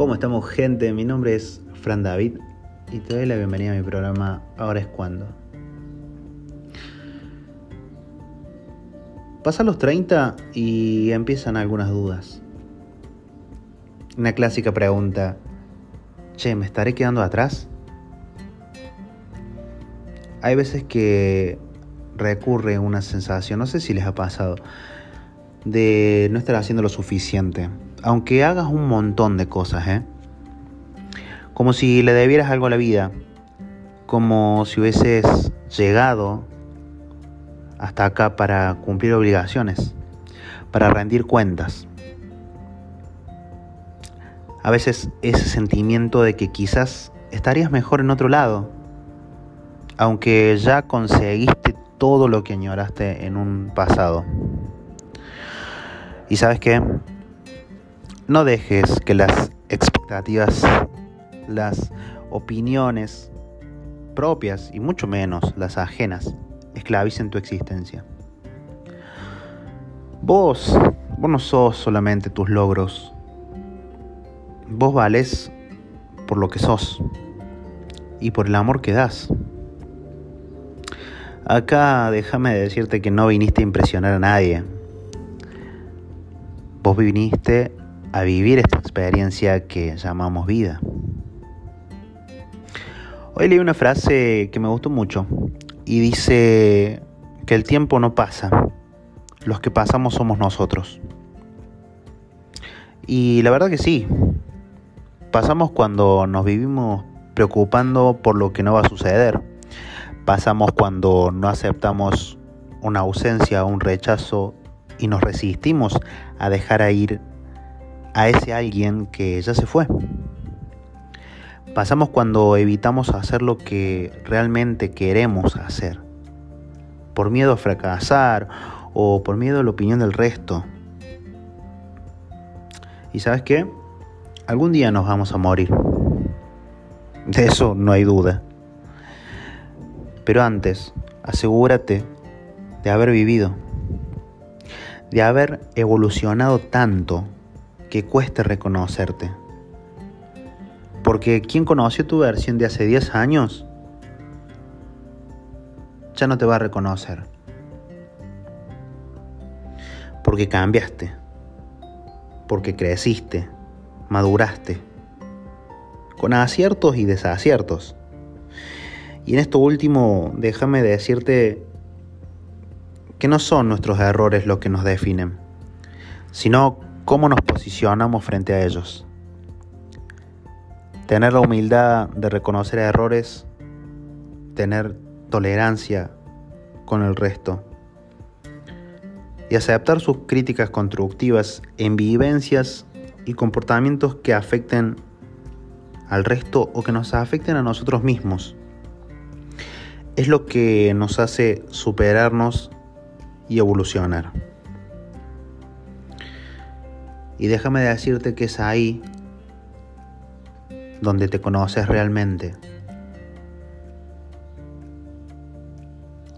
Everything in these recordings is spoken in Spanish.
¿Cómo estamos gente? Mi nombre es Fran David y te doy la bienvenida a mi programa Ahora es cuando. Pasan los 30 y empiezan algunas dudas. Una clásica pregunta, che, ¿me estaré quedando atrás? Hay veces que recurre una sensación, no sé si les ha pasado, de no estar haciendo lo suficiente. Aunque hagas un montón de cosas, ¿eh? Como si le debieras algo a la vida. Como si hubieses llegado hasta acá para cumplir obligaciones, para rendir cuentas. A veces ese sentimiento de que quizás estarías mejor en otro lado, aunque ya conseguiste todo lo que añoraste en un pasado. Y sabes qué? No dejes que las expectativas, las opiniones propias y mucho menos las ajenas esclavicen tu existencia. Vos, vos no sos solamente tus logros. Vos vales por lo que sos y por el amor que das. Acá déjame decirte que no viniste a impresionar a nadie Vos viniste a vivir esta experiencia que llamamos vida. Hoy leí una frase que me gustó mucho y dice que el tiempo no pasa, los que pasamos somos nosotros. Y la verdad que sí, pasamos cuando nos vivimos preocupando por lo que no va a suceder, pasamos cuando no aceptamos una ausencia un rechazo y nos resistimos a dejar a ir a ese alguien que ya se fue. Pasamos cuando evitamos hacer lo que realmente queremos hacer, por miedo a fracasar o por miedo a la opinión del resto. ¿Y sabes qué? Algún día nos vamos a morir. De eso no hay duda. Pero antes, asegúrate de haber vivido de haber evolucionado tanto que cueste reconocerte. Porque quien conoció tu versión de hace 10 años ya no te va a reconocer. Porque cambiaste. Porque creciste. Maduraste. Con aciertos y desaciertos. Y en esto último, déjame decirte que no son nuestros errores los que nos definen, sino cómo nos posicionamos frente a ellos. Tener la humildad de reconocer errores, tener tolerancia con el resto y aceptar sus críticas constructivas en vivencias y comportamientos que afecten al resto o que nos afecten a nosotros mismos. Es lo que nos hace superarnos y evolucionar. Y déjame decirte que es ahí donde te conoces realmente.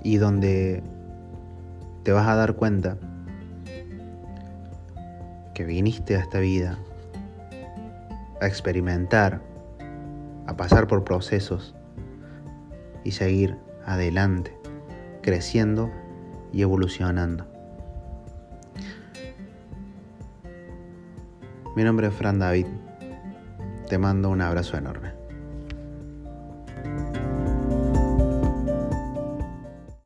Y donde te vas a dar cuenta que viniste a esta vida a experimentar, a pasar por procesos y seguir adelante, creciendo y evolucionando. Mi nombre es Fran David. Te mando un abrazo enorme.